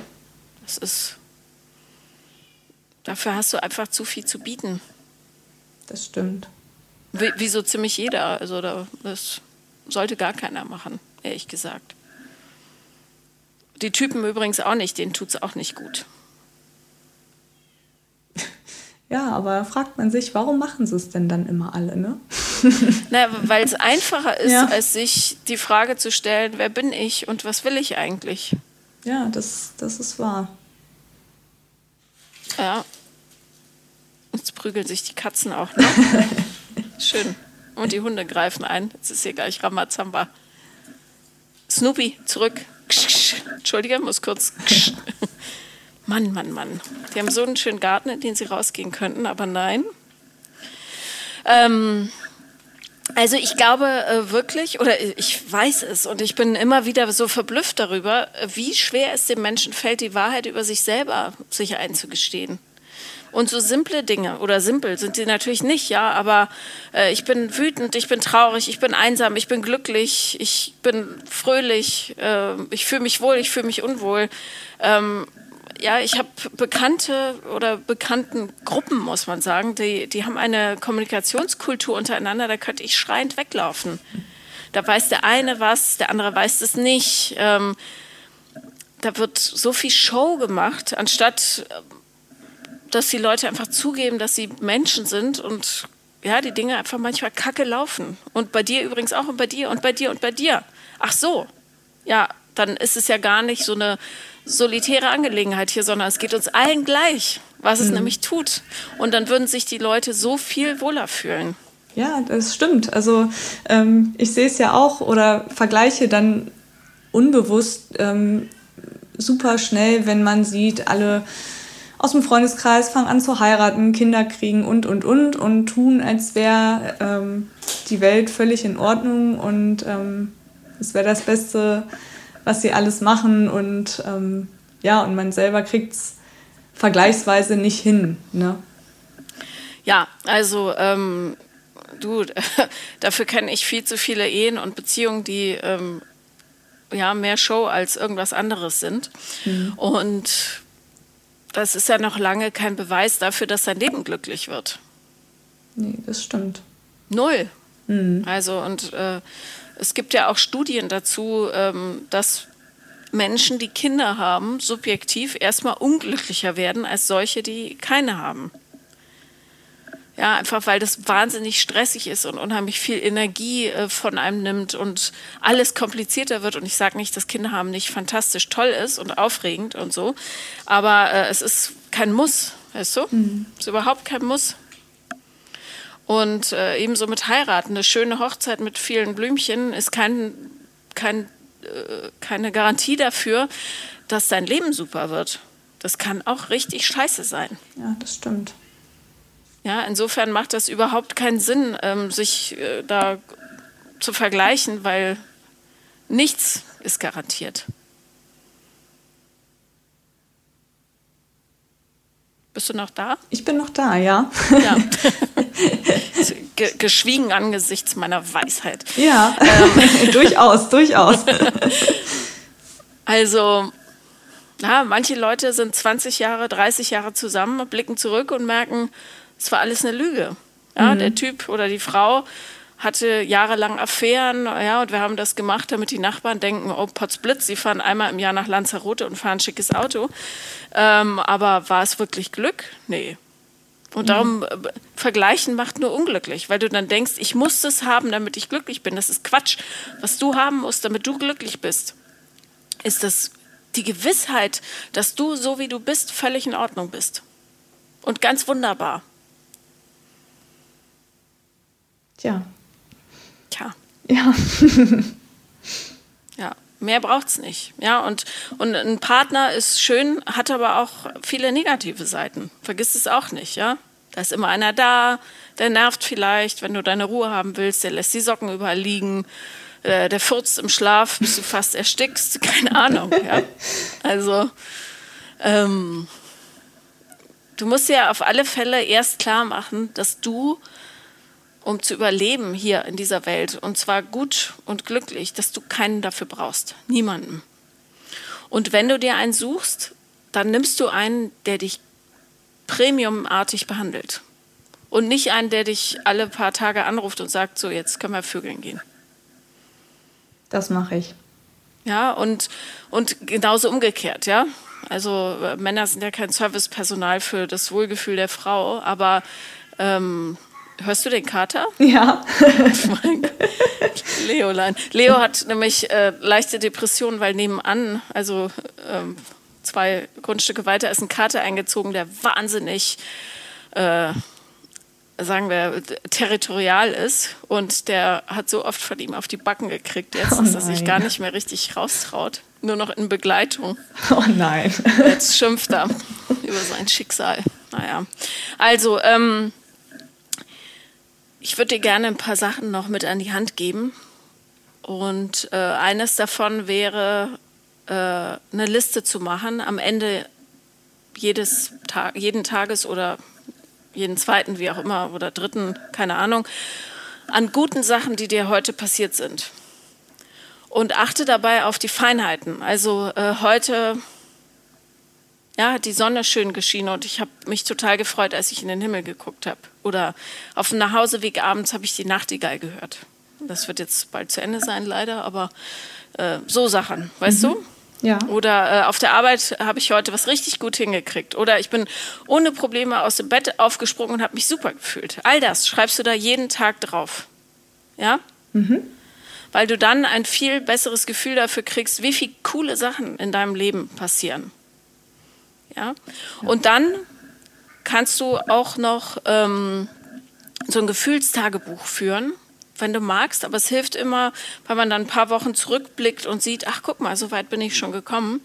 A: Das ist. Dafür hast du einfach zu viel zu bieten.
B: Das stimmt.
A: Wie, wie so ziemlich jeder. Also das sollte gar keiner machen, ehrlich gesagt. Die Typen übrigens auch nicht, denen tut es auch nicht gut.
B: Ja, aber fragt man sich, warum machen sie es denn dann immer alle, ne?
A: naja, weil es einfacher ist, ja. als sich die Frage zu stellen, wer bin ich und was will ich eigentlich?
B: Ja, das, das ist wahr.
A: Ja. Jetzt prügeln sich die Katzen auch noch. Schön. Und die Hunde greifen ein. Jetzt ist hier gleich Ramazamba. Snoopy, zurück. Entschuldige, muss kurz. Mann, Mann, Mann. Die haben so einen schönen Garten, in den sie rausgehen könnten, aber nein. Ähm, also ich glaube äh, wirklich, oder ich weiß es und ich bin immer wieder so verblüfft darüber, wie schwer es dem Menschen fällt, die Wahrheit über sich selber sich einzugestehen. Und so simple Dinge oder simpel sind sie natürlich nicht, ja, aber äh, ich bin wütend, ich bin traurig, ich bin einsam, ich bin glücklich, ich bin fröhlich, äh, ich fühle mich wohl, ich fühle mich unwohl. Ähm, ja, ich habe bekannte oder bekannten Gruppen, muss man sagen, die, die haben eine Kommunikationskultur untereinander, da könnte ich schreiend weglaufen. Da weiß der eine was, der andere weiß es nicht. Ähm, da wird so viel Show gemacht, anstatt dass die Leute einfach zugeben, dass sie Menschen sind und ja, die Dinge einfach manchmal kacke laufen. Und bei dir übrigens auch und bei dir und bei dir und bei dir. Ach so, ja, dann ist es ja gar nicht so eine solitäre Angelegenheit hier, sondern es geht uns allen gleich, was es mhm. nämlich tut. Und dann würden sich die Leute so viel wohler fühlen.
B: Ja, das stimmt. Also ähm, ich sehe es ja auch oder vergleiche dann unbewusst ähm, super schnell, wenn man sieht, alle aus dem Freundeskreis fangen an zu heiraten, Kinder kriegen und, und, und und tun, als wäre ähm, die Welt völlig in Ordnung und ähm, es wäre das Beste, was sie alles machen und ähm, ja, und man selber kriegt es vergleichsweise nicht hin. Ne?
A: Ja, also ähm, du, dafür kenne ich viel zu viele Ehen und Beziehungen, die ähm, ja mehr Show als irgendwas anderes sind. Mhm. Und das ist ja noch lange kein Beweis dafür, dass dein Leben glücklich wird.
B: Nee, das stimmt.
A: Null. Mhm. Also, und äh, es gibt ja auch Studien dazu, ähm, dass Menschen, die Kinder haben, subjektiv erstmal unglücklicher werden als solche, die keine haben. Ja, einfach weil das wahnsinnig stressig ist und unheimlich viel Energie äh, von einem nimmt und alles komplizierter wird. Und ich sage nicht, dass Kinder haben nicht fantastisch toll ist und aufregend und so, aber äh, es ist kein Muss, weißt du? Mhm. Es ist überhaupt kein Muss. Und äh, ebenso mit heiraten. Eine schöne Hochzeit mit vielen Blümchen ist kein, kein, äh, keine Garantie dafür, dass dein Leben super wird. Das kann auch richtig scheiße sein.
B: Ja, das stimmt.
A: Ja, insofern macht das überhaupt keinen Sinn, ähm, sich äh, da zu vergleichen, weil nichts ist garantiert. Bist du noch da?
B: Ich bin noch da, ja. ja.
A: Ge geschwiegen angesichts meiner Weisheit.
B: Ja, ähm. durchaus, durchaus.
A: Also, ja, manche Leute sind 20 Jahre, 30 Jahre zusammen, blicken zurück und merken, es war alles eine Lüge. Ja, mhm. Der Typ oder die Frau hatte jahrelang Affären, ja, und wir haben das gemacht, damit die Nachbarn denken, oh Potzblitz, sie fahren einmal im Jahr nach Lanzarote und fahren ein schickes Auto. Ähm, aber war es wirklich Glück? Nee. Und darum mhm. Äh, vergleichen macht nur unglücklich, weil du dann denkst, ich muss das haben, damit ich glücklich bin. Das ist Quatsch. Was du haben musst, damit du glücklich bist, ist das die Gewissheit, dass du so wie du bist völlig in Ordnung bist. Und ganz wunderbar.
B: Tja.
A: Tja.
B: Ja.
A: ja, mehr braucht es nicht. Ja, und, und ein Partner ist schön, hat aber auch viele negative Seiten. Vergiss es auch nicht, ja. Da ist immer einer da, der nervt vielleicht, wenn du deine Ruhe haben willst, der lässt die Socken überall liegen, äh, der furzt im Schlaf, bis du fast erstickst, keine Ahnung. Ja? Also, ähm, du musst ja auf alle Fälle erst klar machen, dass du um zu überleben hier in dieser Welt und zwar gut und glücklich, dass du keinen dafür brauchst. Niemanden. Und wenn du dir einen suchst, dann nimmst du einen, der dich premiumartig behandelt. Und nicht einen, der dich alle paar Tage anruft und sagt, so jetzt können wir vögeln gehen.
B: Das mache ich.
A: Ja, und, und genauso umgekehrt, ja. Also äh, Männer sind ja kein Servicepersonal für das Wohlgefühl der Frau, aber ähm, Hörst du den Kater?
B: Ja.
A: Leolein. Leo hat nämlich äh, leichte Depressionen, weil nebenan, also ähm, zwei Grundstücke weiter, ist ein Kater eingezogen, der wahnsinnig äh, sagen wir, territorial ist und der hat so oft von ihm auf die Backen gekriegt jetzt,
B: Oh
A: dass er sich gar nicht mehr richtig raustraut. Nur noch in Begleitung.
B: Oh nein.
A: Jetzt schimpft er über sein Schicksal. Naja. Also, ähm, ich würde dir gerne ein paar Sachen noch mit an die Hand geben. Und äh, eines davon wäre, äh, eine Liste zu machen am Ende jedes Tag, jeden Tages oder jeden zweiten, wie auch immer, oder dritten, keine Ahnung, an guten Sachen, die dir heute passiert sind. Und achte dabei auf die Feinheiten. Also äh, heute ja, hat die Sonne schön geschienen und ich habe mich total gefreut, als ich in den Himmel geguckt habe. Oder auf dem Nachhauseweg abends habe ich die Nachtigall gehört. Das wird jetzt bald zu Ende sein, leider, aber äh, so Sachen, weißt du?
B: Ja.
A: Oder äh, auf der Arbeit habe ich heute was richtig gut hingekriegt. Oder ich bin ohne Probleme aus dem Bett aufgesprungen und habe mich super gefühlt. All das schreibst du da jeden Tag drauf. Ja? Weil du dann ein viel besseres Gefühl dafür kriegst, wie viele coole Sachen in deinem Leben passieren. Ja? Und dann kannst du auch noch ähm, so ein Gefühlstagebuch führen, wenn du magst. Aber es hilft immer, weil man dann ein paar Wochen zurückblickt und sieht, ach guck mal, so weit bin ich schon gekommen.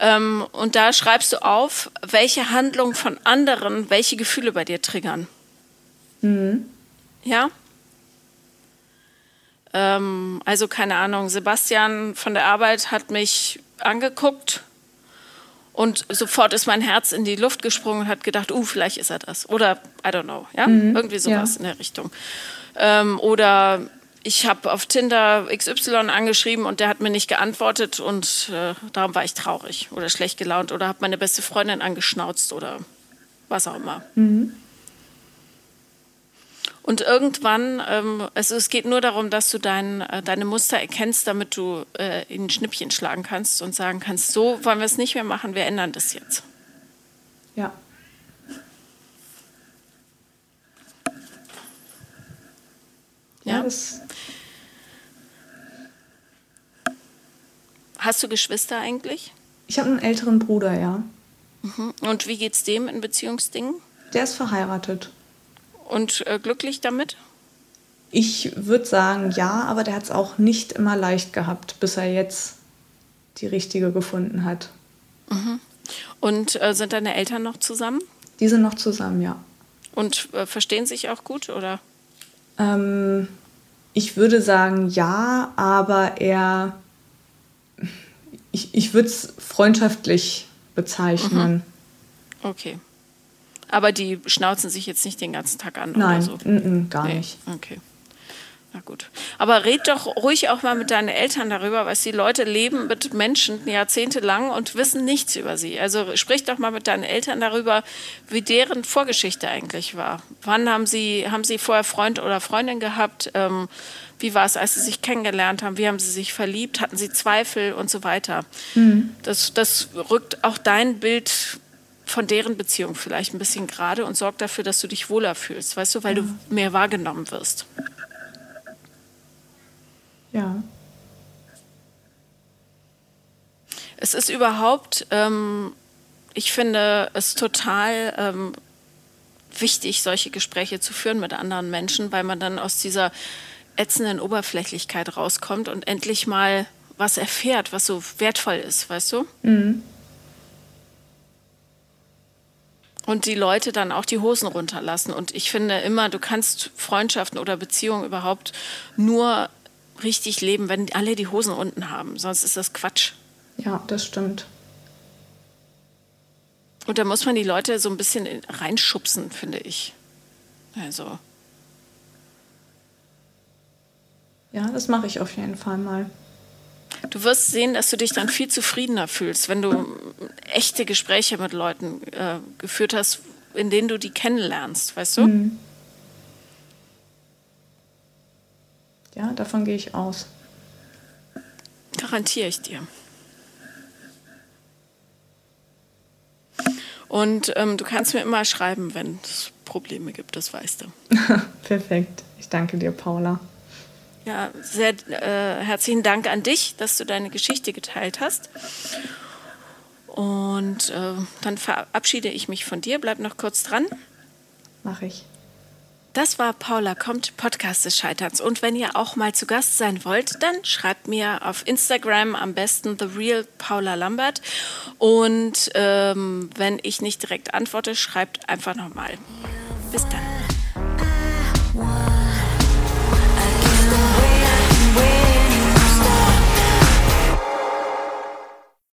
A: Ähm, und da schreibst du auf, welche Handlungen von anderen welche Gefühle bei dir triggern. Ja? Ähm, also keine Ahnung, Sebastian von der Arbeit hat mich angeguckt und sofort ist mein Herz in die Luft gesprungen und hat gedacht, uh, vielleicht ist er das. Oder I don't know, ja? Irgendwie sowas
B: ja.
A: in der Richtung. Ähm, oder ich habe auf Tinder XY angeschrieben und der hat mir nicht geantwortet und äh, darum war ich traurig oder schlecht gelaunt oder habe meine beste Freundin angeschnauzt oder was auch immer. Und irgendwann, ähm, also es geht nur darum, dass du dein, äh, deine Muster erkennst, damit du äh, in ein Schnippchen schlagen kannst und sagen kannst, so wollen wir es nicht mehr machen, wir ändern das jetzt.
B: Ja. Ja,
A: Ja? Hast du Geschwister eigentlich?
B: ich habe einen älteren Bruder, ja.
A: Und wie geht's dem in Beziehungsdingen?
B: Der ist verheiratet.
A: Und äh, glücklich damit?
B: Ich würde sagen, ja, aber der hat es auch nicht immer leicht gehabt, bis er jetzt die richtige gefunden hat.
A: Und äh, sind deine Eltern noch zusammen?
B: Die sind noch zusammen, ja.
A: Und äh, verstehen sich auch gut, oder?
B: Ähm, ich würde sagen, ja, aber er. Ich, ich würde es freundschaftlich bezeichnen.
A: Okay. Aber die schnauzen sich jetzt nicht den ganzen Tag an
B: Nein,
A: oder so?
B: mm, gar
A: Nee,
B: nicht.
A: Okay. Na gut. Aber red doch ruhig auch mal mit deinen Eltern darüber, was die Leute leben mit Menschen jahrzehntelang und wissen nichts über sie. Also sprich doch mal mit deinen Eltern darüber, wie deren Vorgeschichte eigentlich war. Wann haben sie, haben sie vorher Freund oder Freundin gehabt? Ähm, wie war es, als sie sich kennengelernt haben? Wie haben sie sich verliebt? Hatten sie Zweifel und so weiter? Das, das rückt auch dein Bild von deren Beziehung vielleicht ein bisschen gerade und sorgt dafür, dass du dich wohler fühlst, weißt du, weil du mehr wahrgenommen wirst.
B: Ja.
A: Es ist überhaupt, ähm, ich finde es total ähm, wichtig, solche Gespräche zu führen mit anderen Menschen, weil man dann aus dieser ätzenden Oberflächlichkeit rauskommt und endlich mal was erfährt, was so wertvoll ist, weißt du? Und die Leute dann auch die Hosen runterlassen. Und ich finde immer, du kannst Freundschaften oder Beziehungen überhaupt nur richtig leben, wenn alle die Hosen unten haben. Sonst ist das Quatsch.
B: Ja, das stimmt.
A: Und da muss man die Leute so ein bisschen in- reinschubsen, finde ich. Also,
B: Ja, das mache ich auf jeden Fall mal.
A: Du wirst sehen, dass du dich dann viel zufriedener fühlst, wenn du echte Gespräche mit Leuten äh, geführt hast, in denen du die kennenlernst, weißt du?
B: Ja, davon gehe ich aus.
A: Garantiere ich dir. Und ähm, du kannst mir immer schreiben, wenn es Probleme gibt, das weißt du.
B: Perfekt. Ich danke dir, Paula.
A: Ja, sehr äh, herzlichen Dank an dich, dass du deine Geschichte geteilt hast. Und äh, dann verabschiede ich mich von dir. Bleib noch kurz dran.
B: Mache ich.
A: Das war Paula kommt, Podcast des Scheiterns. Und wenn ihr auch mal zu Gast sein wollt, dann schreibt mir auf Instagram am besten The Real Paula Lambert. Und ähm, wenn ich nicht direkt antworte, schreibt einfach nochmal. Bis dann.